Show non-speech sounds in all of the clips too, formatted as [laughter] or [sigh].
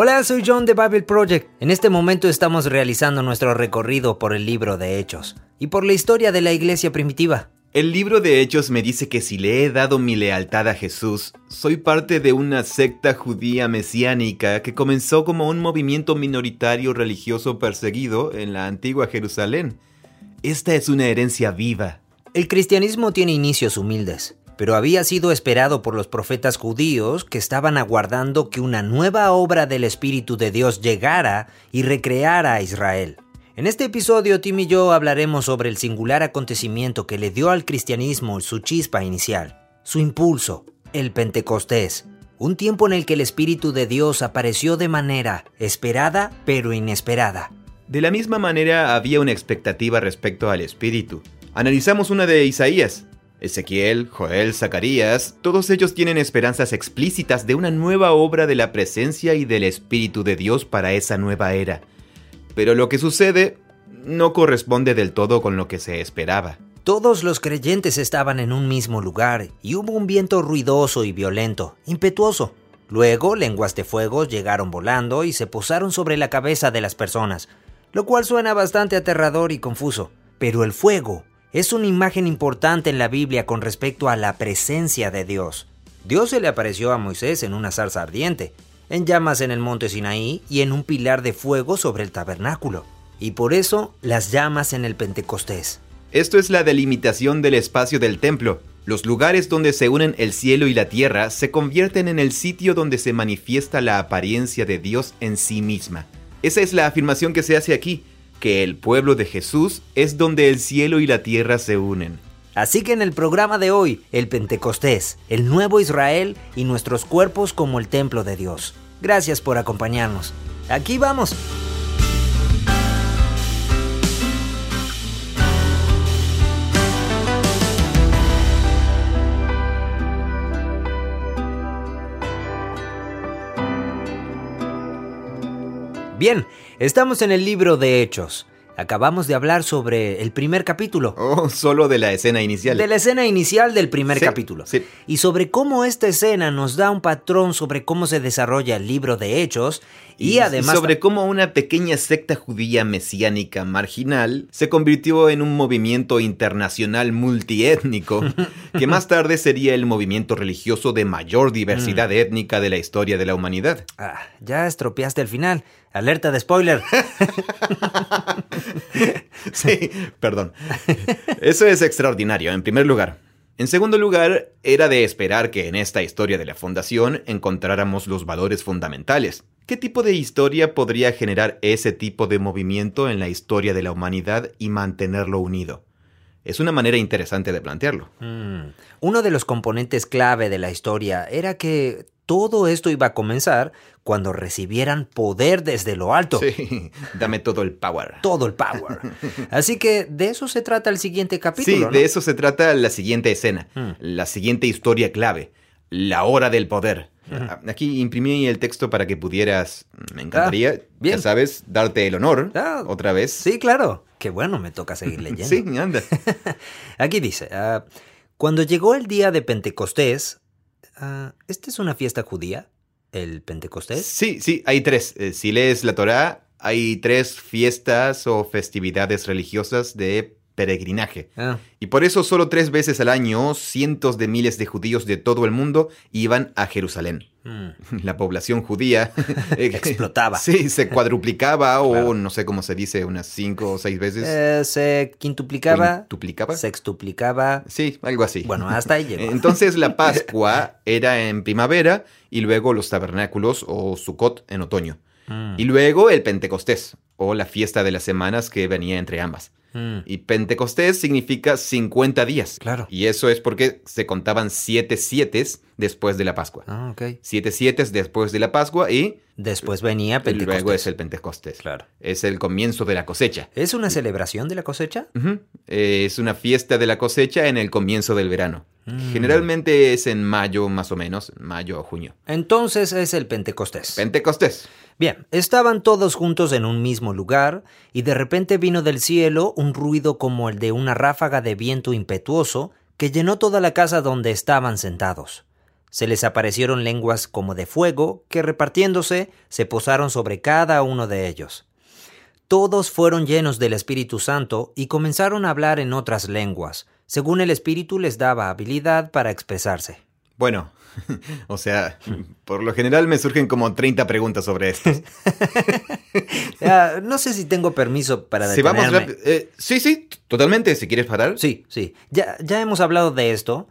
Hola, soy John de Bible Project. En este momento estamos realizando nuestro recorrido por el libro de Hechos y por la historia de la iglesia primitiva. El libro de Hechos me dice que si le he dado mi lealtad a Jesús, soy parte de una secta judía mesiánica que comenzó como un movimiento minoritario religioso perseguido en la antigua Jerusalén. Esta es una herencia viva. El cristianismo tiene inicios humildes pero había sido esperado por los profetas judíos que estaban aguardando que una nueva obra del Espíritu de Dios llegara y recreara a Israel. En este episodio, Tim y yo hablaremos sobre el singular acontecimiento que le dio al cristianismo su chispa inicial, su impulso, el Pentecostés, un tiempo en el que el Espíritu de Dios apareció de manera esperada pero inesperada. De la misma manera había una expectativa respecto al Espíritu. Analizamos una de Isaías, Ezequiel, Joel, Zacarías, todos ellos tienen esperanzas explícitas de una nueva obra de la presencia y del Espíritu de Dios para esa nueva era. Pero lo que sucede no corresponde del todo con lo que se esperaba. Todos los creyentes estaban en un mismo lugar y hubo un viento ruidoso y violento, impetuoso. Luego lenguas de fuego llegaron volando y se posaron sobre la cabeza de las personas, lo cual suena bastante aterrador y confuso. Pero el fuego es una imagen importante en la Biblia con respecto a la presencia de Dios. Dios se le apareció a Moisés en una zarza ardiente, en llamas en el monte Sinaí y en un pilar de fuego sobre el tabernáculo. Y por eso las llamas en el Pentecostés. Esto es la delimitación del espacio del templo. Los lugares donde se unen el cielo y la tierra se convierten en el sitio donde se manifiesta la apariencia de Dios en sí misma. Esa es la afirmación que se hace aquí, que el pueblo de Jesús es donde el cielo y la tierra se unen. Así que en el programa de hoy, el Pentecostés, el nuevo Israel y nuestros cuerpos como el templo de Dios. Gracias por acompañarnos. Aquí vamos. Estamos en el libro de Hechos. Acabamos de hablar sobre el primer capítulo. Oh, solo de la escena inicial. De la escena inicial del primer Sí, capítulo. sí. Y sobre cómo esta escena nos da un patrón sobre cómo se desarrolla el libro de Hechos y, además sobre cómo una pequeña secta judía mesiánica marginal se convirtió en un movimiento internacional multiétnico [laughs] que más tarde sería el movimiento religioso de mayor Mm. diversidad étnica de la historia de la humanidad. Ah, ya estropeaste el final. Alerta de spoiler. [laughs] Sí, perdón. Eso es extraordinario, en primer lugar. En segundo lugar, era de esperar que en esta historia de la fundación encontráramos los valores fundamentales. ¿Qué tipo de historia podría generar ese tipo de movimiento en la historia de la humanidad y mantenerlo unido? Es una manera interesante de plantearlo. Mm. Uno de los componentes clave de la historia era que todo esto iba a comenzar cuando recibieran poder desde lo alto. Sí, dame todo el power. Todo el power. [laughs] Así que de eso se trata el siguiente Sí, capítulo. ¿no? de eso se trata la siguiente escena, Mm. la siguiente historia clave, la hora del poder. Ah, Aquí imprimí el texto para que pudieras, me encantaría, Ah, bien. ya sabes, darte el honor Ah, otra vez. Sí, claro. Qué bueno, me toca seguir [laughs] leyendo. Sí, anda. [laughs] Aquí dice, ah, cuando llegó el día de Pentecostés, ah, ¿esta es una fiesta judía? ¿El Pentecostés? Sí, sí, hay tres. Eh, Si lees la Torá, hay tres fiestas o festividades religiosas de peregrinaje. Ah, Y por eso solo tres veces al año cientos de miles de judíos de todo el mundo iban a Jerusalén. mm. [laughs] La población judía [laughs] eh, Explotaba. Sí, se [laughs] cuadruplicaba Claro. o no sé cómo se dice, unas cinco o seis veces. Eh, se quintuplicaba, ¿Quintuplicaba? sextuplicaba. Sí, algo así. Bueno, hasta ahí llegó. Entonces la Pascua era en primavera y luego los tabernáculos o Sukkot en otoño. Mm, Y luego el Pentecostés o la fiesta de las semanas que venía entre ambas. Mm. Y Pentecostés significa 50 días. Claro. Y eso es porque se contaban siete sietes después de la Pascua. Ah, ok. Siete sietes después de la Pascua y Después venía Pentecostés. luego es el Pentecostés. Claro. Es el comienzo de la cosecha. ¿Es una celebración de la cosecha? Eh, es una fiesta de la cosecha en el comienzo del verano. Mm. Generalmente es en mayo más o menos, mayo o junio. Entonces es el Pentecostés. Pentecostés. Bien, estaban todos juntos en un mismo lugar y de repente vino del cielo un ruido como el de una ráfaga de viento impetuoso que llenó toda la casa donde estaban sentados. Se les aparecieron lenguas como de fuego que repartiéndose se posaron sobre cada uno de ellos. Todos fueron llenos del Espíritu Santo y comenzaron a hablar en otras lenguas, según el Espíritu les daba habilidad para expresarse. Bueno, [laughs] o sea, por lo general me surgen como 30 preguntas sobre esto. [laughs] Ah, no sé si tengo permiso para Si vamos detenerme. rápido- eh, sí, sí, totalmente. Si quieres parar. Sí, sí. Ya, ya hemos hablado de esto.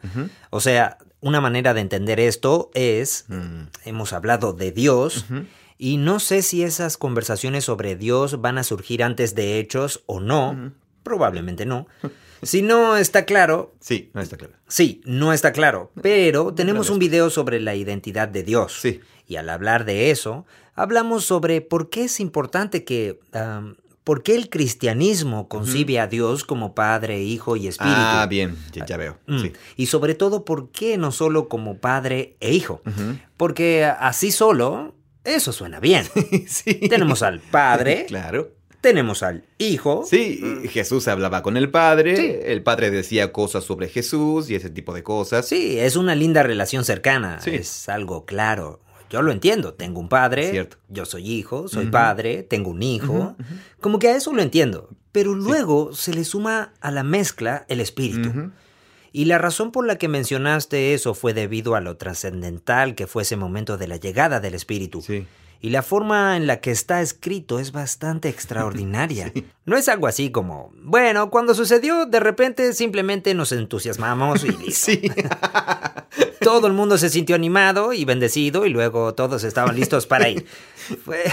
O sea, una manera de entender esto es, Mm. hemos hablado de Dios, y no sé si esas conversaciones sobre Dios van a surgir antes de hechos o no. Probablemente no. [laughs] Si no está claro, Sí, no está claro. sí, no está claro. Pero tenemos un video sobre la identidad de Dios. Sí. Y al hablar de eso, hablamos sobre por qué es importante que... ¿Por qué el cristianismo concibe a Dios como Padre, Hijo y Espíritu? Ah, bien, ya, ya veo. Mm. Sí. Y sobre todo, ¿por qué no solo como padre e hijo? Porque así solo, eso suena bien. [laughs] sí. tenemos al padre, [laughs] Claro. tenemos al hijo. Sí, y Jesús hablaba con el Padre, Sí. el Padre decía cosas sobre Jesús y ese tipo de cosas. Sí, es una linda relación cercana. Sí. Es algo claro. Yo lo entiendo. Tengo un padre, Cierto. yo soy hijo, soy padre, tengo un hijo. Como que a eso lo entiendo. Pero luego se le suma a la mezcla el espíritu. Y la razón por la que mencionaste eso fue debido a lo trascendental que fue ese momento de la llegada del Espíritu. Sí. Y la forma en la que está escrito es bastante extraordinaria. [laughs] No es algo así como, bueno, cuando sucedió, de repente simplemente nos entusiasmamos y listo. [laughs] Sí. [laughs] Todo el mundo se sintió animado y bendecido y luego todos estaban listos para ir. [laughs] Fue,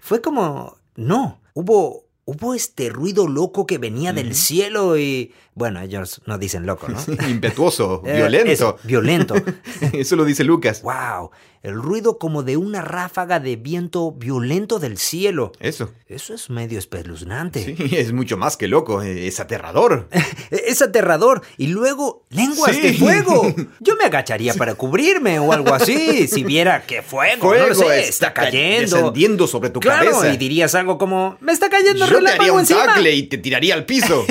fue como, no, hubo, hubo este ruido loco que venía del cielo y, bueno, ellos no dicen loco, ¿no? [laughs] Impetuoso, [laughs] Eh, violento. violento. [laughs] Eso lo dice Lucas. wow, el ruido como de una ráfaga de viento violento del cielo. Eso. Eso es medio espeluznante. Sí, es mucho más que loco, es aterrador. Es aterrador. Y luego, lenguas Sí. de fuego. Yo me agacharía para cubrirme o algo así. Si viera que fuego, no lo sé, está, ca- cayendo. Descendiendo sobre tu claro, cabeza. y dirías algo como, me está cayendo Yo te haría un encima. tackle y te tiraría al piso.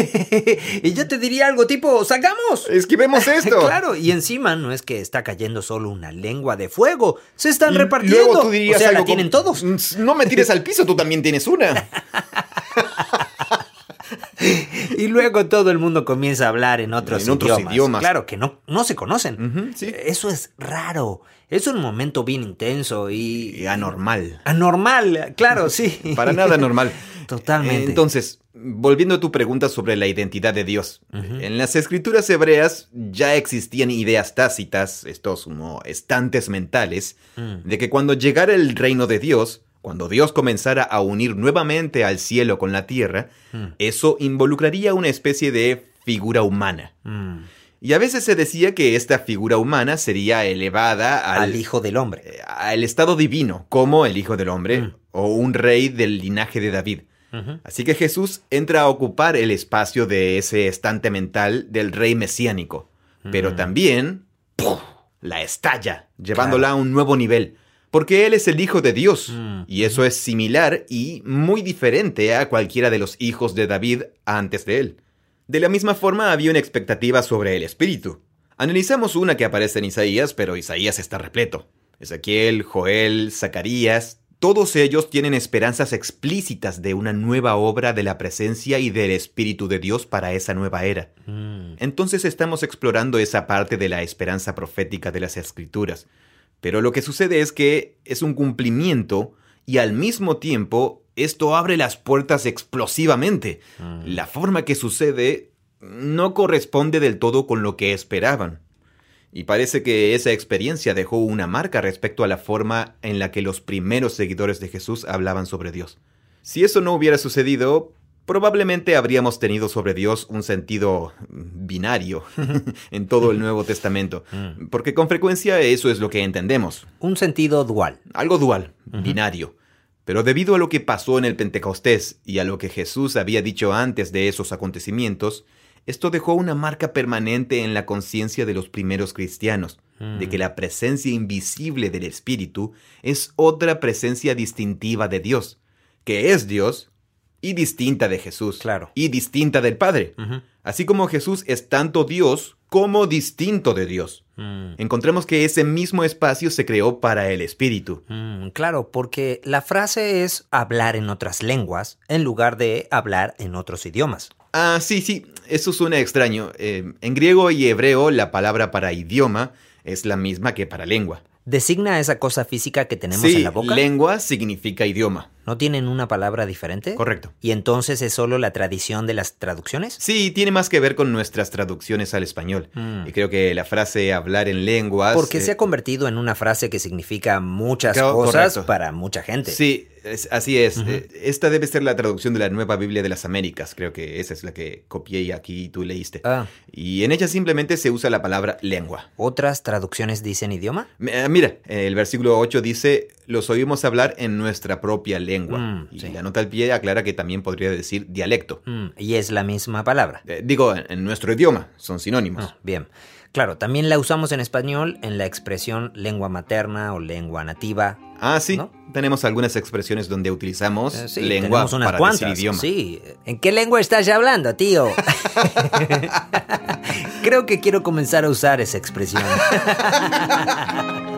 y yo te diría algo tipo, ¡salgamos! Esquivemos [laughs] esto. Claro, y encima no es que está cayendo solo una lengua de fuego, se están repartiendo. Luego tú dirías o sea, algo la tienen todos. "Mm, No me tires al piso, tú también tienes una. [laughs] Y luego todo el mundo comienza a hablar en otros, En otros idiomas. Claro, que no, no se conocen. Sí. Eso es raro. Es un momento bien intenso y... Y anormal. Anormal, claro, sí. [laughs] Para nada normal. Totalmente. Entonces, volviendo a tu pregunta sobre la identidad de Dios. En las escrituras hebreas ya existían ideas tácitas, estos como estantes mentales, Mm. de que cuando llegara el reino de Dios, cuando Dios comenzara a unir nuevamente al cielo con la tierra, Mm. eso involucraría una especie de figura humana. Mm, Y a veces se decía que esta figura humana sería elevada al, Al hijo del hombre. eh, al estado divino, como el Hijo del Hombre, o un rey del linaje de David. Así que Jesús entra a ocupar el espacio de ese estante mental del rey mesiánico, pero Mm. también ¡puf! la estalla, llevándola a un nuevo nivel, porque Él es el Hijo de Dios, Mm. y eso es similar y muy diferente a cualquiera de los hijos de David antes de Él. De la misma forma había una expectativa sobre el Espíritu. Analizamos una que aparece en Isaías, pero Isaías está repleto. Ezequiel, Joel, Zacarías, todos ellos tienen esperanzas explícitas de una nueva obra de la presencia y del Espíritu de Dios para esa nueva era. Mm, Entonces estamos explorando esa parte de la esperanza profética de las Escrituras. Pero lo que sucede es que es un cumplimiento y al mismo tiempo esto abre las puertas explosivamente. mm. La forma que sucede no corresponde del todo con lo que esperaban. Y parece que esa experiencia dejó una marca respecto a la forma en la que los primeros seguidores de Jesús hablaban sobre Dios. Si eso no hubiera sucedido, probablemente habríamos tenido sobre Dios un sentido binario [laughs] en todo el Nuevo Testamento, Mm. porque con frecuencia eso es lo que entendemos, Un sentido dual. algo dual, binario. Pero debido a lo que pasó en el Pentecostés y a lo que Jesús había dicho antes de esos acontecimientos, esto dejó una marca permanente en la conciencia de los primeros cristianos, de que la presencia invisible del Espíritu es otra presencia distintiva de Dios, que es Dios y distinta de Jesús. Claro. Y distinta del Padre. Así como Jesús es tanto Dios como distinto de Dios. Mm, Encontremos que ese mismo espacio se creó para el Espíritu. mm, claro, porque la frase es hablar en otras lenguas en lugar de hablar en otros idiomas. Ah, sí, sí, eso suena extraño. Eh, en griego y hebreo la palabra para idioma es la misma que para lengua. ¿Designa esa cosa física que tenemos sí, en la boca? lengua significa idioma. ¿No tienen una palabra diferente? Correcto. ¿Y entonces es solo la tradición de las traducciones? Sí, tiene más que ver con nuestras traducciones al español. Mm. Y creo que la frase hablar en lenguas... Porque eh, se ha convertido en una frase que significa muchas Claro, cosas correcto. para mucha gente. Sí, es- así es. Eh, Esta debe ser la traducción de la Nueva Biblia de las Américas. Creo que esa es la que copié y aquí tú leíste. Ah, Y en ella simplemente se usa la palabra lengua. ¿Otras traducciones dicen idioma? Eh, Mira, el versículo 8 dice, los oímos hablar en nuestra propia lengua. Mm, y sí. la nota al pie aclara que también podría decir dialecto. Mm, y es la misma palabra. Eh, digo, en, en nuestro idioma, son sinónimos. Ah, bien. Claro, también la usamos en español en la expresión lengua materna o lengua nativa. Ah, sí, ¿No? tenemos algunas expresiones donde utilizamos Eh, sí, lengua unas para cuantas. decir idioma. Sí. ¿En qué lengua estás hablando, tío? [laughs] Creo que quiero comenzar a usar esa expresión. [laughs]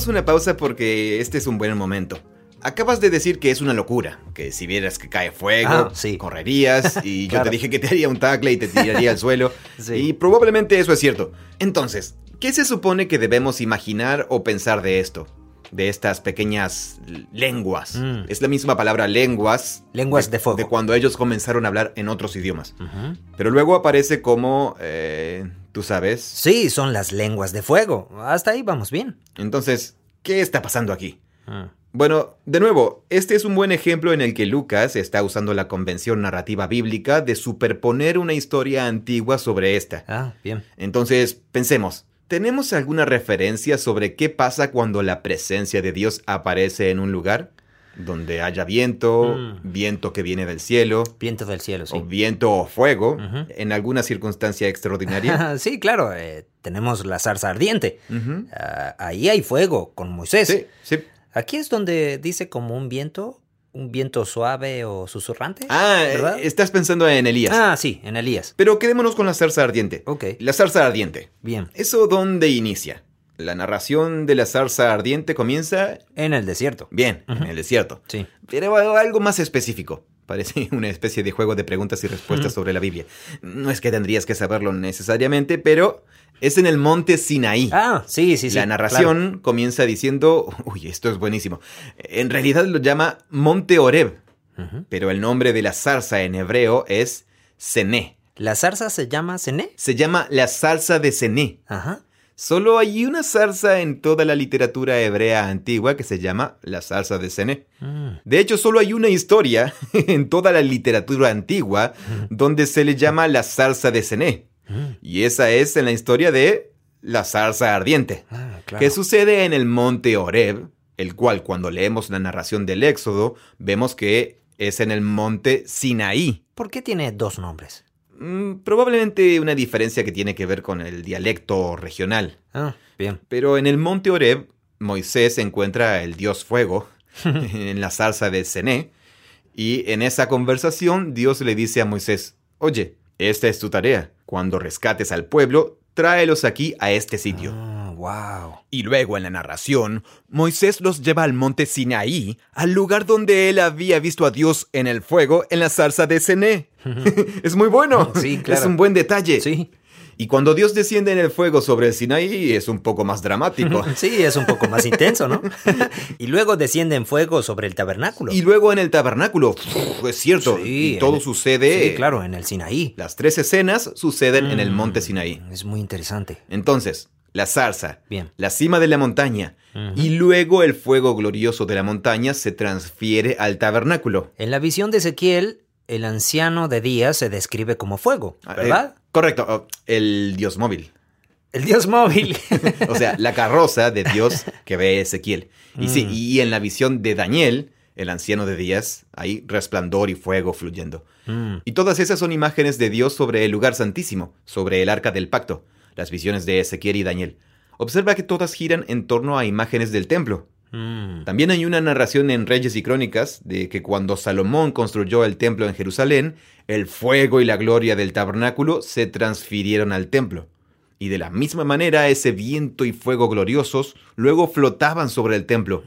Hagamos una pausa porque este es un buen momento. Acabas de decir que es una locura, que si vieras que cae fuego, Ah, sí. correrías [laughs] y yo te dije que te haría un tackle y te tiraría al [laughs] suelo. Sí. Y probablemente eso es cierto. Entonces, ¿qué se supone que debemos imaginar o pensar de esto? De estas pequeñas lenguas. Mm. Es la misma palabra lenguas. Lenguas de fuego. De cuando ellos comenzaron a hablar en otros idiomas. Pero luego aparece como, eh, tú sabes. Sí, son las lenguas de fuego. Hasta ahí vamos bien. Entonces, ¿qué está pasando aquí? Mm. Bueno, de nuevo, este es un buen ejemplo en el que Lucas está usando la convención narrativa bíblica de superponer una historia antigua sobre esta. Ah, bien. Entonces, pensemos, ¿tenemos alguna referencia sobre qué pasa cuando la presencia de Dios aparece en un lugar? Donde haya viento, Mm. viento que viene del cielo, Viento del cielo, sí. o viento o fuego, en alguna circunstancia extraordinaria. [laughs] sí, claro. eh, tenemos la zarza ardiente. Ah, ahí hay fuego con Moisés. Sí, sí. Aquí es donde dice como un viento, un viento suave o susurrante. Ah, ¿verdad? eh, estás pensando en Elías. Ah, sí, en Elías. Pero quedémonos con la zarza ardiente. Ok, La zarza ardiente. bien. ¿Eso dónde inicia? La narración de la zarza ardiente comienza, En el desierto. bien, en el desierto. Sí. Pero algo más específico. Parece [laughs] una especie de juego de preguntas y respuestas sobre la Biblia. No es que tendrías que saberlo necesariamente, pero es en el monte Sinaí. Ah, sí, sí, sí. la narración comienza diciendo, uy, esto es buenísimo. En realidad lo llama Monte Oreb, pero el nombre de la zarza en hebreo es Sené. ¿La zarza se llama Cené? Se llama la zarza de Sené. Ajá. Solo hay una zarza en toda la literatura hebrea antigua que se llama la zarza de Cené. Mm. De hecho, solo hay una historia [laughs] en toda la literatura antigua donde se le llama la zarza de Cené. Y esa es en la historia de la zarza ardiente, Ah, claro. que sucede en el monte Oreb, el cual cuando leemos la narración del Éxodo, vemos que es en el monte Sinaí. ¿Por qué tiene dos nombres? Mm, probablemente una diferencia que tiene que ver con el dialecto regional. Ah, bien. Pero en el monte Oreb, Moisés encuentra el dios fuego [laughs] en la zarza de Cené. Y en esa conversación, Dios le dice a Moisés: Oye, esta es tu tarea. Cuando rescates al pueblo, tráelos aquí a este sitio. Ah, wow. Y luego en la narración, Moisés los lleva al monte Sinaí, al lugar donde él había visto a Dios en el fuego en la zarza de Cené. [laughs] [laughs] es muy bueno. Sí, claro. Es un buen detalle. Sí. Y cuando Dios desciende en el fuego sobre el Sinaí es un poco más dramático. [laughs] Sí, es un poco más intenso, ¿no? y luego desciende en fuego sobre el tabernáculo. y luego en el tabernáculo, es cierto, Sí, y todo sucede. Sí, claro, en el Sinaí. Las tres escenas suceden en el Mm, monte Sinaí. Es muy interesante. Entonces, la zarza, Bien. la cima de la montaña, y luego el fuego glorioso de la montaña se transfiere al tabernáculo. En la visión de Ezequiel, el anciano de día se describe como fuego, Ah, ¿verdad? eh, correcto, oh, el dios móvil. El Dios móvil. [laughs] o sea, la carroza de Dios [laughs] que ve Ezequiel. Y sí, Mm. y en la visión de Daniel, el anciano de días, hay resplandor y fuego fluyendo. Mm, Y todas esas son imágenes de Dios sobre el lugar santísimo, sobre el arca del pacto, las visiones de Ezequiel y Daniel. Observa que todas giran en torno a imágenes del templo. mm. También hay una narración en Reyes y Crónicas de que cuando Salomón construyó el templo en Jerusalén, el fuego y la gloria del tabernáculo se transfirieron al templo. Y de la misma manera ese viento y fuego gloriosos luego flotaban sobre el templo.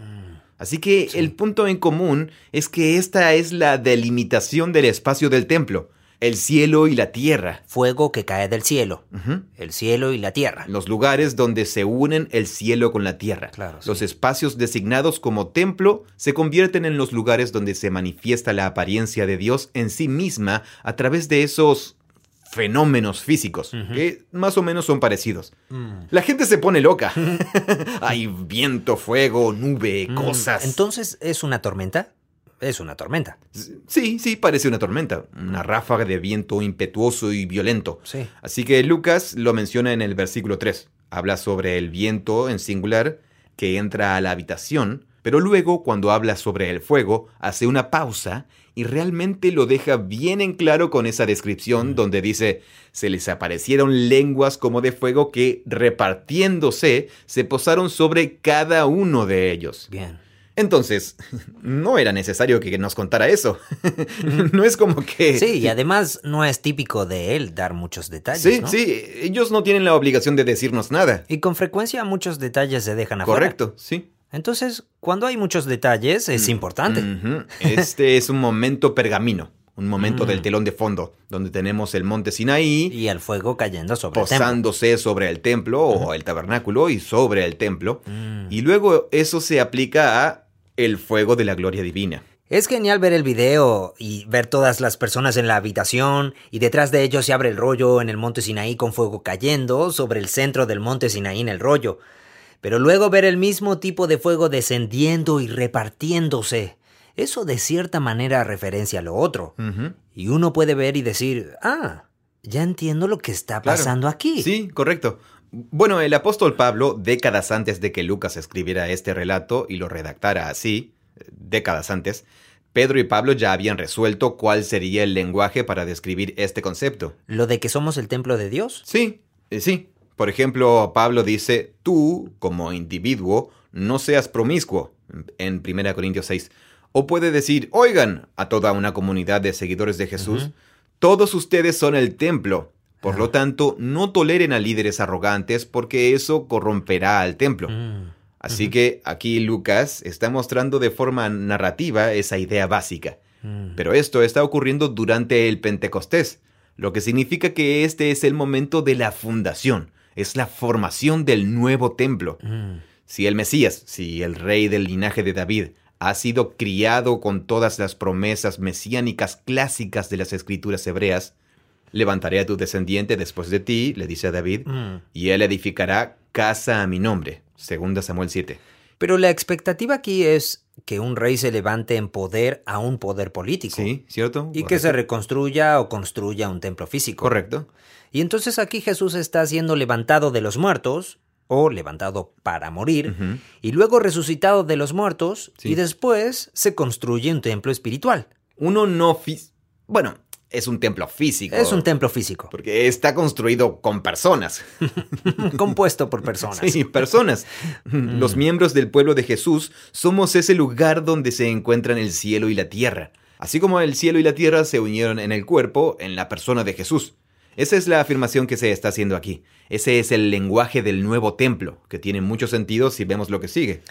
Así que el punto en común es que esta es la delimitación del espacio del templo, el cielo y la tierra. Fuego que cae del cielo. El cielo y la tierra. Los lugares donde se unen el cielo con la tierra. Claro, sí. Los espacios designados como templo se convierten en los lugares donde se manifiesta la apariencia de Dios en sí misma a través de esos fenómenos físicos, que más o menos son parecidos. Mm. La gente se pone loca. [laughs] Hay viento, fuego, nube, Mm, cosas. Entonces, ¿es una tormenta? Es una tormenta. Sí, sí, parece una tormenta, una ráfaga de viento impetuoso y violento. Sí. Así que Lucas lo menciona en el versículo 3. Habla sobre el viento en singular que entra a la habitación, pero luego cuando habla sobre el fuego hace una pausa y realmente lo deja bien en claro con esa descripción donde dice, se les aparecieron lenguas como de fuego que repartiéndose se posaron sobre cada uno de ellos. Bien. Entonces, [laughs] no era necesario que nos contara eso. [laughs] no es como que... Sí, y además no es típico de él dar muchos detalles. Sí, ¿no? sí, ellos no tienen la obligación de decirnos nada. Y con frecuencia muchos detalles se dejan afuera. Correcto, sí. Entonces, cuando hay muchos detalles, es importante. Ujú. Este es un momento pergamino, un momento Mm. del telón de fondo, donde tenemos el monte Sinaí Y el fuego cayendo sobre el templo. posándose sobre el templo o el tabernáculo y sobre el templo. Mm. Y luego eso se aplica a el fuego de la gloria divina. Es genial ver el video y ver todas las personas en la habitación y detrás de ellos se abre el rollo en el monte Sinaí con fuego cayendo sobre el centro del monte Sinaí en el rollo. Pero luego ver el mismo tipo de fuego descendiendo y repartiéndose. Eso de cierta manera referencia a lo otro. Y uno puede ver y decir, ah, ya entiendo lo que está Claro. pasando aquí. Sí, correcto. Bueno, el apóstol Pablo, décadas antes de que Lucas escribiera este relato y lo redactara así, décadas antes, Pedro y Pablo ya habían resuelto cuál sería el lenguaje para describir este concepto. Lo de que somos el templo de Dios. Sí, eh, sí. Por ejemplo, Pablo dice, tú, como individuo, no seas promiscuo, en 1 Corintios 6. O puede decir, oigan, a toda una comunidad de seguidores de Jesús, todos ustedes son el templo. Por lo tanto, no toleren a líderes arrogantes porque eso corromperá al templo. Mm. Así que aquí Lucas está mostrando de forma narrativa esa idea básica. Mm. Pero esto está ocurriendo durante el Pentecostés, lo que significa que este es el momento de la fundación, es la formación del nuevo templo. Mm. Si el Mesías, si el rey del linaje de David, ha sido criado con todas las promesas mesiánicas clásicas de las escrituras hebreas, levantaré a tu descendiente después de ti, le dice a David, Mm. y él edificará casa a mi nombre. Segunda Samuel 7. Pero la expectativa aquí es que un rey se levante en poder a un poder político. Sí, ¿cierto? Y que se reconstruya o construya un templo físico. Correcto. Y entonces aquí Jesús está siendo levantado de los muertos, o levantado para morir, y luego resucitado de los muertos, Sí. y después se construye un templo espiritual. Uno no... Bueno, es un templo físico. Es un templo físico, Porque está construido con personas. [laughs] compuesto por personas. Sí, personas. Los miembros del pueblo de Jesús somos ese lugar donde se encuentran el cielo y la tierra. Así como el cielo y la tierra se unieron en el cuerpo, en la persona de Jesús. Esa es la afirmación que se está haciendo aquí. Ese es el lenguaje del nuevo templo, que tiene mucho sentido si vemos lo que sigue.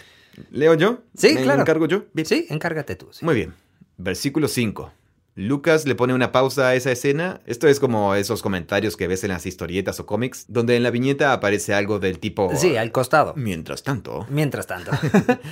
¿Leo yo? Sí, ¿Me claro. encargo yo? Sí, encárgate tú. sí. Muy bien. Versículo 5. Lucas le pone una pausa a esa escena. Esto es como esos comentarios que ves en las historietas o cómics, donde en la viñeta aparece algo del tipo... Sí, al costado. Mientras tanto, Mientras tanto.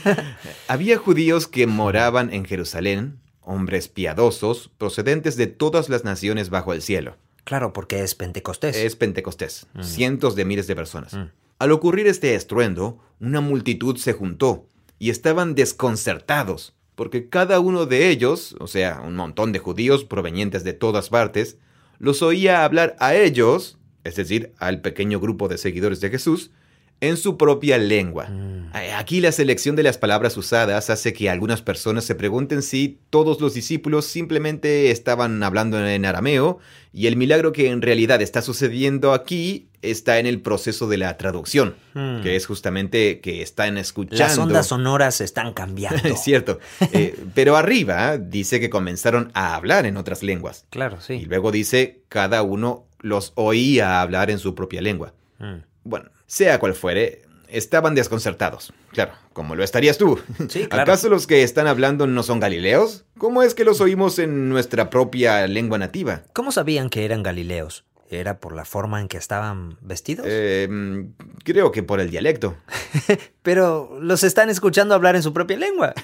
[laughs] había judíos que moraban en Jerusalén, hombres piadosos, procedentes de todas las naciones bajo el cielo. claro, porque es Pentecostés. Es Pentecostés, Mm. cientos de miles de personas. Mm. Al ocurrir este estruendo, una multitud se juntó y estaban desconcertados, porque cada uno de ellos, o sea, un montón de judíos provenientes de todas partes, los oía hablar a ellos es decir, al pequeño grupo de seguidores de Jesús, en su propia lengua. Mm. Aquí la selección de las palabras usadas hace que algunas personas se pregunten si todos los discípulos simplemente estaban hablando en arameo y el milagro que en realidad está sucediendo aquí está en el proceso de la traducción, Mm. que es justamente que están escuchando. Las ondas sonoras están cambiando. [laughs] Es cierto. Eh, pero arriba dice que comenzaron a hablar en otras lenguas. Claro, Y sí. luego dice cada uno los oía hablar en su propia lengua. Mm. Bueno, sea cual fuere, estaban desconcertados. Claro, como lo estarías tú. Sí, [laughs] claro. ¿Acaso los que están hablando no son galileos? ¿Cómo es que los oímos en nuestra propia lengua nativa? ¿Cómo sabían que eran galileos? ¿Era por la forma en que estaban vestidos? Eh, creo que por el dialecto. [laughs] Pero los están escuchando hablar en su propia lengua. [laughs]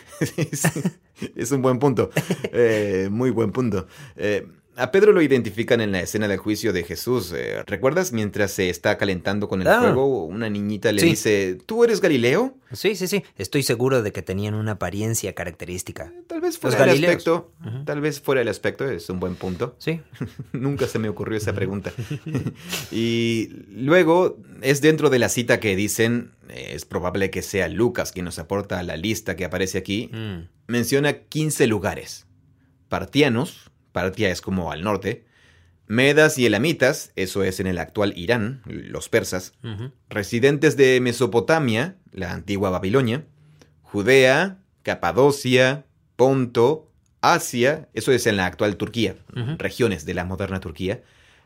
Sí, es un buen punto. Eh, muy buen punto. Eh, a Pedro lo identifican en la escena del juicio de Jesús. Eh, ¿Recuerdas? Mientras se está calentando con el Ah. fuego, una niñita le Sí. dice, ¿tú eres Galileo? Sí, sí, sí. Estoy seguro de que tenían una apariencia característica. Tal vez fuera el aspecto. Tal vez fuera el aspecto, es un buen punto. Sí. [laughs] Nunca se me ocurrió esa pregunta. [laughs] y luego es dentro de la cita que dicen, eh, es probable que sea Lucas quien nos aporta la lista que aparece aquí, Mm. menciona 15 lugares. Partianos, Partia es como al norte, Medas y Elamitas, eso es en el actual Irán, los persas, residentes de Mesopotamia, la antigua Babilonia, Judea, Capadocia, Ponto, Asia, eso es en la actual Turquía, regiones de la moderna Turquía,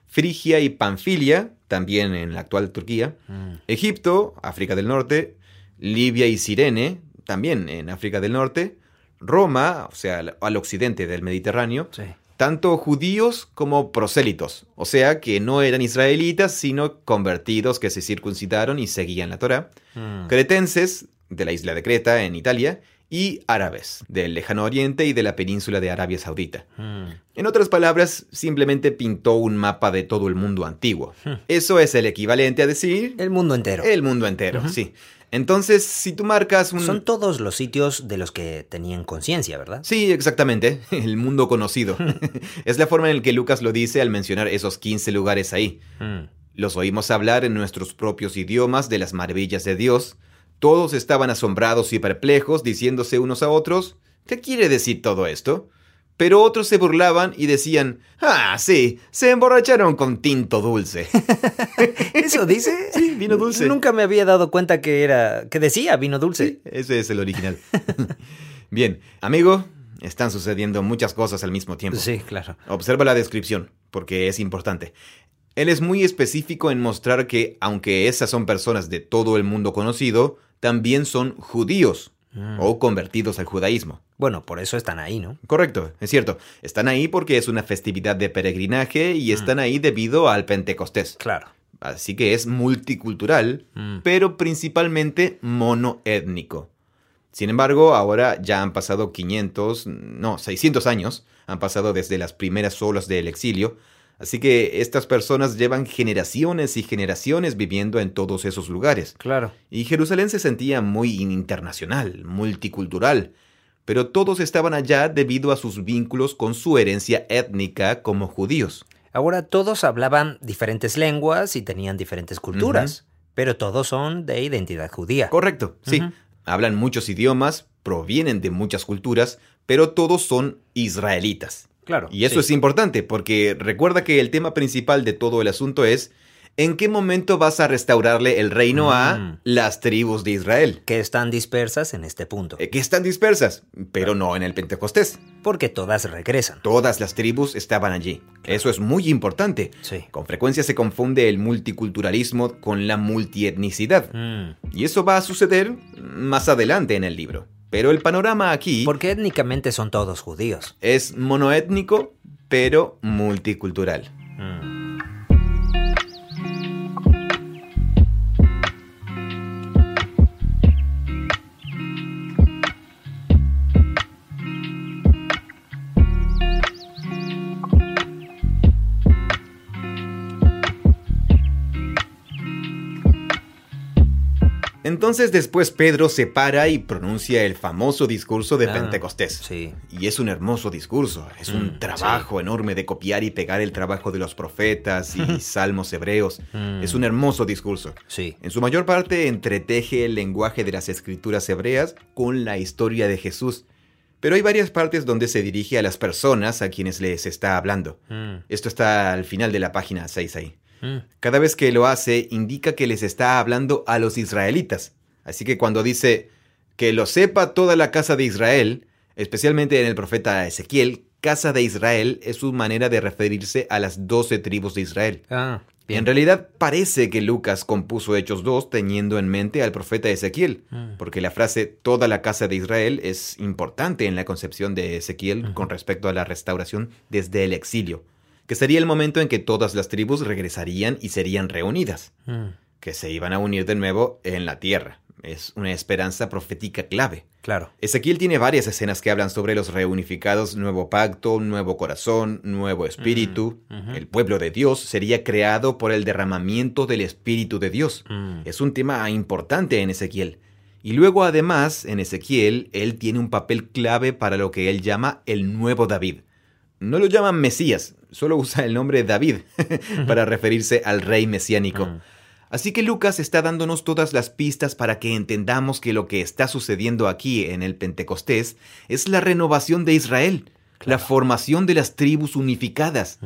Frigia y Panfilia, también en la actual Turquía, Mm. Egipto, África del Norte, Libia y Sirene, también en África del Norte, Roma, o sea, al, al occidente del Mediterráneo, Sí. Tanto judíos como prosélitos, o sea, que no eran israelitas, sino convertidos que se circuncidaron y seguían la Torá, Mm. cretenses, de la isla de Creta, en Italia, y árabes, del lejano oriente y de la península de Arabia Saudita. Mm. En otras palabras, simplemente pintó un mapa de todo el mundo antiguo. Hmm. Eso es el equivalente a decir El mundo entero. el mundo entero, sí. Entonces, si tú marcas un... Son todos los sitios de los que tenían conciencia, ¿verdad? Sí, exactamente, [laughs] el mundo conocido. [laughs] [laughs] es la forma en la que Lucas lo dice al mencionar esos 15 lugares ahí. Mm. Los oímos hablar en nuestros propios idiomas de las maravillas de Dios. Todos estaban asombrados y perplejos, diciéndose unos a otros, ¿qué quiere decir todo esto? Pero otros se burlaban y decían, ah, sí, se emborracharon con tinto dulce. [laughs] ¿Eso dice? [laughs] Sí, vino dulce. Nunca me había dado cuenta que era. que decía vino dulce. Ese es el original. [laughs] Bien, amigo, están sucediendo muchas cosas al mismo tiempo. Sí, claro. Observa la descripción, porque es importante. Él es muy específico en mostrar que, aunque esas son personas de todo el mundo conocido, también son judíos Mm. o convertidos al judaísmo. Bueno, por eso están ahí, ¿no? Correcto, es cierto. Están ahí porque es una festividad de peregrinaje Mm. y están ahí debido al Pentecostés. Claro. Así que es multicultural, Mm. pero principalmente monoétnico. Sin embargo, ahora ya han pasado 500, no, 600 años, han pasado desde las primeras olas del exilio, así que estas personas llevan generaciones y generaciones viviendo en todos esos lugares. Claro. Y Jerusalén se sentía muy internacional, multicultural, pero todos estaban allá debido a sus vínculos con su herencia étnica como judíos. Ahora todos hablaban diferentes lenguas y tenían diferentes culturas, pero todos son de identidad judía. Correcto, sí. Hablan muchos idiomas, provienen de muchas culturas, pero todos son israelitas. Claro. Y eso sí. es importante porque recuerda que el tema principal de todo el asunto es ¿en qué momento vas a restaurarle el reino Mm. a las tribus de Israel? que están dispersas en este punto, Eh, Que están dispersas, pero no en el Pentecostés. porque todas regresan. Todas las tribus estaban allí. Eso es muy importante. Sí. Con frecuencia se confunde el multiculturalismo con la multietnicidad. Mm. Y eso va a suceder más adelante en el libro. Pero el panorama aquí Porque étnicamente son todos judíos. es monoétnico, pero multicultural. Entonces después Pedro se para y pronuncia el famoso discurso de Ah, Pentecostés. Sí. Y es un hermoso discurso, es un Mm, trabajo enorme de copiar y pegar el trabajo de los profetas y [laughs] salmos hebreos. Mm. Es un hermoso discurso. Sí. En su mayor parte entreteje el lenguaje de las escrituras hebreas con la historia de Jesús. Pero hay varias partes donde se dirige a las personas a quienes les está hablando. Mm, Esto está al final de la página 6 ahí. Cada vez que lo hace, indica que les está hablando a los israelitas. Así que cuando dice que lo sepa toda la casa de Israel, especialmente en el profeta Ezequiel, casa de Israel es su manera de referirse a las doce tribus de Israel. Ah, bien. En realidad parece que Lucas compuso Hechos 2 teniendo en mente al profeta Ezequiel, Mm. porque la frase toda la casa de Israel es importante en la concepción de Ezequiel con respecto a la restauración desde el exilio, que sería el momento en que todas las tribus regresarían y serían reunidas, Mm, que se iban a unir de nuevo en la tierra. Es una esperanza profética clave. Claro. Ezequiel tiene varias escenas que hablan sobre los reunificados, nuevo pacto, nuevo corazón, nuevo espíritu. Mm. El pueblo de Dios sería creado por el derramamiento del espíritu de Dios. Mm, Es un tema importante en Ezequiel. Y luego además, en Ezequiel, él tiene un papel clave para lo que él llama el nuevo David. No lo llaman Mesías, solo usa el nombre David [laughs] para referirse al rey mesiánico. Así que Lucas está dándonos todas las pistas para que entendamos que lo que está sucediendo aquí en el Pentecostés es la renovación de Israel, la formación de las tribus unificadas.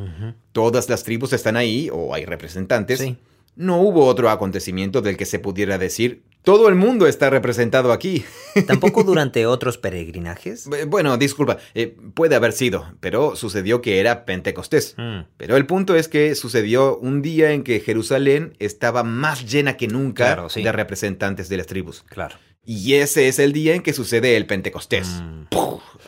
Todas las tribus están ahí, o hay representantes. Sí. No hubo otro acontecimiento del que se pudiera decir, todo el mundo está representado aquí. [laughs] ¿Tampoco durante otros peregrinajes? Eh, Bueno, disculpa, eh, puede haber sido, pero sucedió que era Pentecostés. Mm, Pero el punto es que sucedió un día en que Jerusalén estaba más llena que nunca Claro, sí. de representantes de las tribus. claro. Y ese es el día en que sucede el Pentecostés. Mm.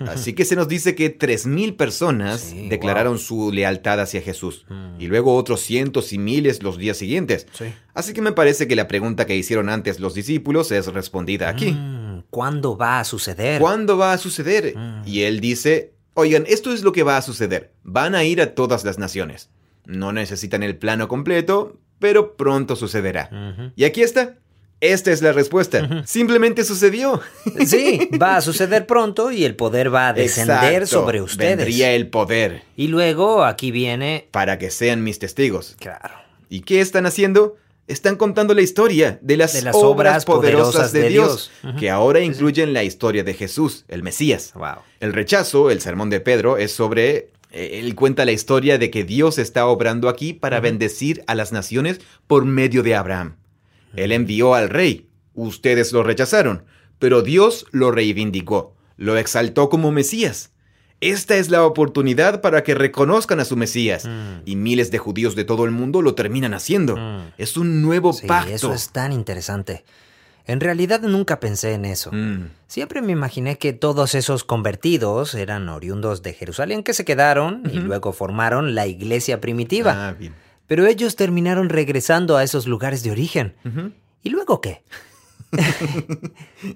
Así que se nos dice que 3.000 personas Sí, declararon su lealtad hacia Jesús. Mm. Y luego otros cientos y miles los días siguientes. sí. Así que me parece que la pregunta que hicieron antes los discípulos es respondida aquí. Mm, ¿Cuándo va a suceder? ¿Cuándo va a suceder? Y él dice, oigan, esto es lo que va a suceder. Van a ir a todas las naciones. No necesitan el plano completo, pero pronto sucederá. Y aquí está. Esta es la respuesta. Simplemente sucedió. Sí, [laughs] va a suceder pronto y el poder va a descender Exacto. sobre ustedes. Vendría el poder Y luego aquí viene... para que sean mis testigos. Claro. ¿Y qué están haciendo? Están contando la historia de las, De las obras, poderosas de, Dios, que ahora incluyen la historia de Jesús, el Mesías. Wow. El rechazo, el sermón de Pedro, es sobre... eh, Él cuenta la historia de que Dios está obrando aquí para bendecir a las naciones por medio de Abraham. Él envió al rey. Ustedes lo rechazaron, pero Dios lo reivindicó, lo exaltó como Mesías. Esta es la oportunidad para que reconozcan a su Mesías. Mm. Y miles de judíos de todo el mundo lo terminan haciendo. Mm. Es un nuevo Sí, pacto. eso es tan interesante. En realidad nunca pensé en eso. Mm, Siempre me imaginé que todos esos convertidos eran oriundos de Jerusalén que se quedaron y luego formaron la iglesia primitiva. Ah, bien. Pero ellos terminaron regresando a esos lugares de origen. ¿Y luego qué? [laughs]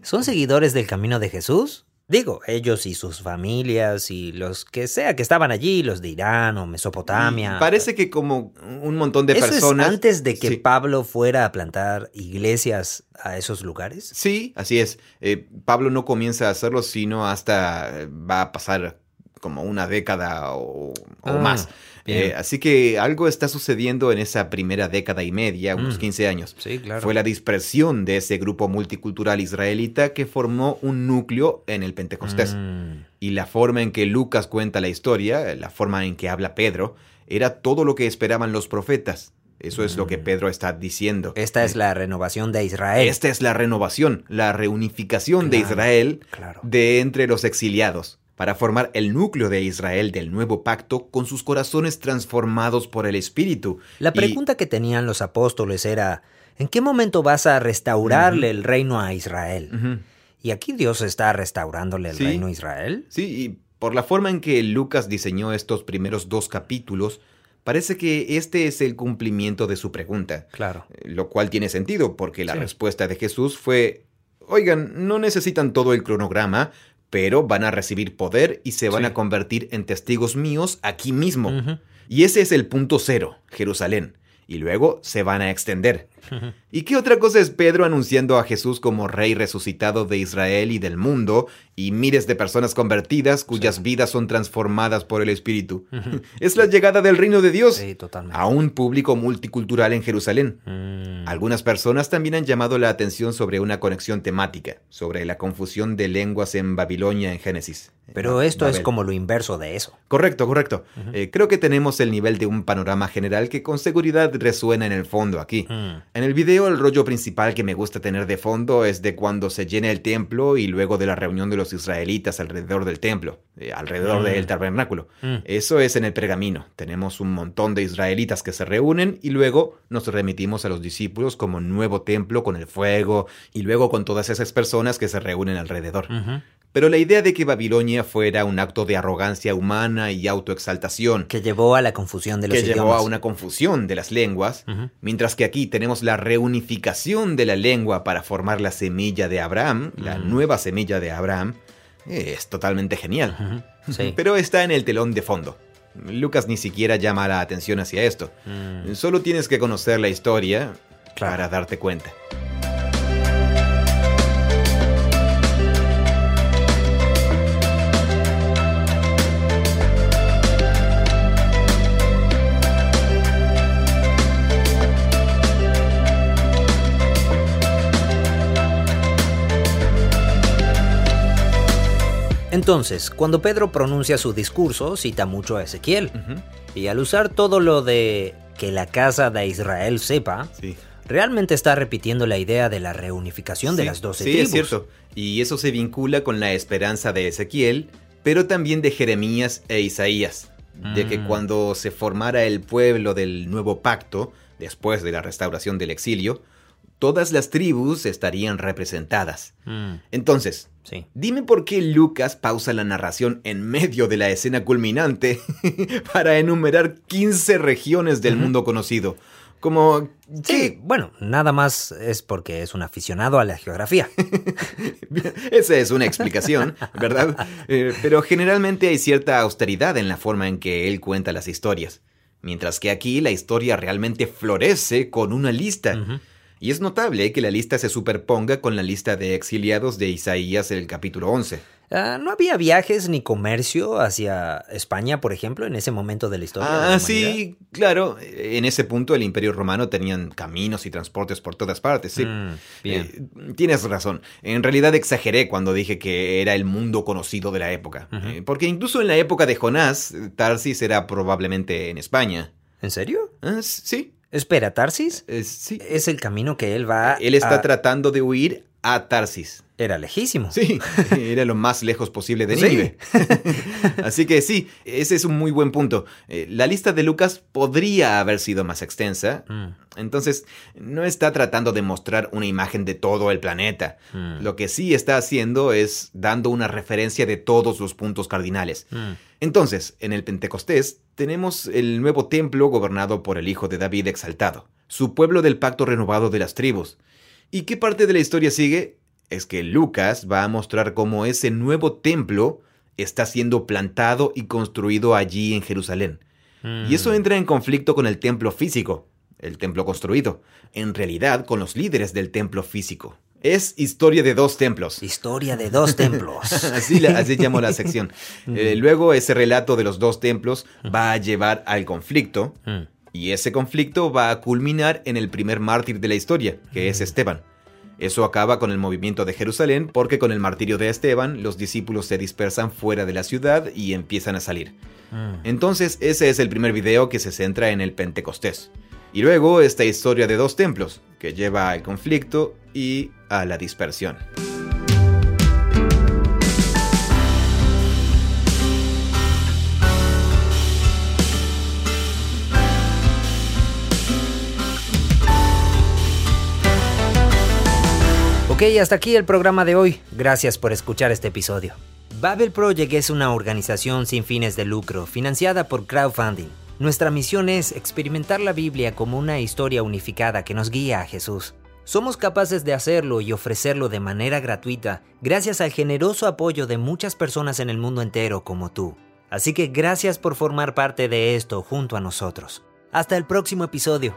¿Son seguidores del camino de Jesús? Digo, ellos y sus familias y los que sea que estaban allí, los de Irán o Mesopotamia. Y Parece que como un montón de ¿Eso personas. es antes de que Sí. Pablo fuera a plantar iglesias a esos lugares? Sí, así es. Eh, Pablo no comienza a hacerlo sino hasta va a pasar como una década o, o Ah, más. Eh, así que algo está sucediendo en esa primera década y media, unos Mm. 15 años. Sí, claro. Fue la dispersión de ese grupo multicultural israelita que formó un núcleo en el Pentecostés. Mm, Y la forma en que Lucas cuenta la historia, la forma en que habla Pedro, era todo lo que esperaban los profetas. Eso es lo que Mm. Pedro está diciendo. Esta es la renovación de Israel. Esta es la renovación, la reunificación de Israel Claro. de entre los exiliados, para formar el núcleo de Israel del nuevo pacto con sus corazones transformados por el Espíritu. La Y- pregunta que tenían los apóstoles era, ¿en qué momento vas a restaurarle el reino a Israel? ¿Y aquí Dios está restaurándole el Sí. reino a Israel? Sí, y por la forma en que Lucas diseñó estos primeros dos capítulos, parece que este es el cumplimiento de su pregunta. Claro. Eh, Lo cual tiene sentido, porque la Sí. respuesta de Jesús fue, oigan, no necesitan todo el cronograma, pero van a recibir poder y se van Sí. a convertir en testigos míos aquí mismo. Y ese es el punto cero, Jerusalén. Y luego se van a extender. ¿Y qué otra cosa es Pedro anunciando a Jesús como rey resucitado de Israel y del mundo y miles de personas convertidas cuyas vidas son transformadas por el Espíritu? [laughs] Es la llegada del reino de Dios a un público multicultural en Jerusalén. Mm. Algunas personas también han llamado la atención sobre una conexión temática, sobre la confusión de lenguas en Babilonia en Génesis. Pero esto es como lo inverso de eso. Correcto, correcto. Eh, creo que tenemos el nivel de un panorama general que con seguridad resuena en el fondo aquí. Mm. En el video el rollo principal que me gusta tener de fondo es de cuando se llena el templo y luego de la reunión de los israelitas alrededor del templo, eh, alrededor del mm. tabernáculo. Mm. Eso es en el pergamino. Tenemos un montón de israelitas que se reúnen y luego nos remitimos a los discípulos como nuevo templo con el fuego y luego con todas esas personas que se reúnen alrededor. Pero la idea de que Babilonia fuera un acto de arrogancia humana y autoexaltación. Que llevó a la confusión de los Que llevó a una confusión de las lenguas, mientras que aquí tenemos la reunificación de la lengua para formar la semilla de Abraham, la nueva semilla de Abraham, es totalmente genial. [laughs] Pero está en el telón de fondo. Lucas ni siquiera llama la atención hacia esto. Mm. Solo tienes que conocer la historia para darte cuenta. Entonces, cuando Pedro pronuncia su discurso, cita mucho a Ezequiel. Y al usar todo lo de que la casa de Israel sepa, realmente está repitiendo la idea de la reunificación de las doce tribus. Sí, es cierto. Y eso se vincula con la esperanza de Ezequiel, pero también de Jeremías e Isaías. De que mm. cuando se formara el pueblo del nuevo pacto, después de la restauración del exilio, todas las tribus estarían representadas. Mm. Entonces, dime por qué Lucas pausa la narración en medio de la escena culminante [laughs] para enumerar 15 regiones del mundo conocido. Como... Sí, bueno, nada más es porque es un aficionado a la geografía. [laughs] Esa es una explicación, ¿verdad? [laughs] Eh, pero generalmente hay cierta austeridad en la forma en que él cuenta las historias. Mientras que aquí la historia realmente florece con una lista. Y es notable que la lista se superponga con la lista de exiliados de Isaías el capítulo 11. Ah, ¿No había viajes ni comercio hacia España, por ejemplo, en ese momento de la historia? Ah, sí, claro. En ese punto el Imperio Romano tenían caminos y transportes por todas partes, sí. Mm, bien. Eh, tienes razón. En realidad exageré cuando dije que era el mundo conocido de la época. Eh, porque incluso en la época de Jonás, Tarsis era probablemente en España. ¿En serio? Ah, sí. Espera, ¿Tarsis? Eh, sí. Es el camino que él va. Él está tratando de huir a Tarsis. Era lejísimo. Sí, [laughs] era lo más lejos posible de Nínive. [laughs] Así que sí, ese es un muy buen punto. Eh, la lista de Lucas podría haber sido más extensa. Mm. Entonces, no está tratando de mostrar una imagen de todo el planeta. Mm. Lo que sí está haciendo es dando una referencia de todos los puntos cardinales. Mm. Entonces, en el Pentecostés tenemos el nuevo templo gobernado por el Hijo de David exaltado, su pueblo del pacto renovado de las tribus. ¿Y qué parte de la historia sigue? es que Lucas va a mostrar cómo ese nuevo templo está siendo plantado y construido allí en Jerusalén. Y eso mm. entra en conflicto con el templo físico, el templo construido, en realidad con los líderes del templo físico. Es historia de dos templos. Historia de dos templos. [laughs] así, así llamo la sección. [laughs] Eh, luego ese relato de los dos templos va a llevar al conflicto mm. Y ese conflicto va a culminar en el primer mártir de la historia, que es. Esteban. Eso acaba con el movimiento de Jerusalén porque con el martirio de Esteban los discípulos se dispersan fuera de la ciudad y empiezan a salir. Mm. Entonces ese es el primer video que se centra en el Pentecostés. Y luego esta historia de dos templos, que lleva al conflicto y a la dispersión. Ok, hasta aquí el programa de hoy. Gracias por escuchar este episodio. Babel Project es una organización sin fines de lucro, financiada por crowdfunding. Nuestra misión es experimentar la Biblia como una historia unificada que nos guía a Jesús. Somos capaces de hacerlo y ofrecerlo de manera gratuita gracias al generoso apoyo de muchas personas en el mundo entero como tú. Así que gracias por formar parte de esto junto a nosotros. Hasta el próximo episodio.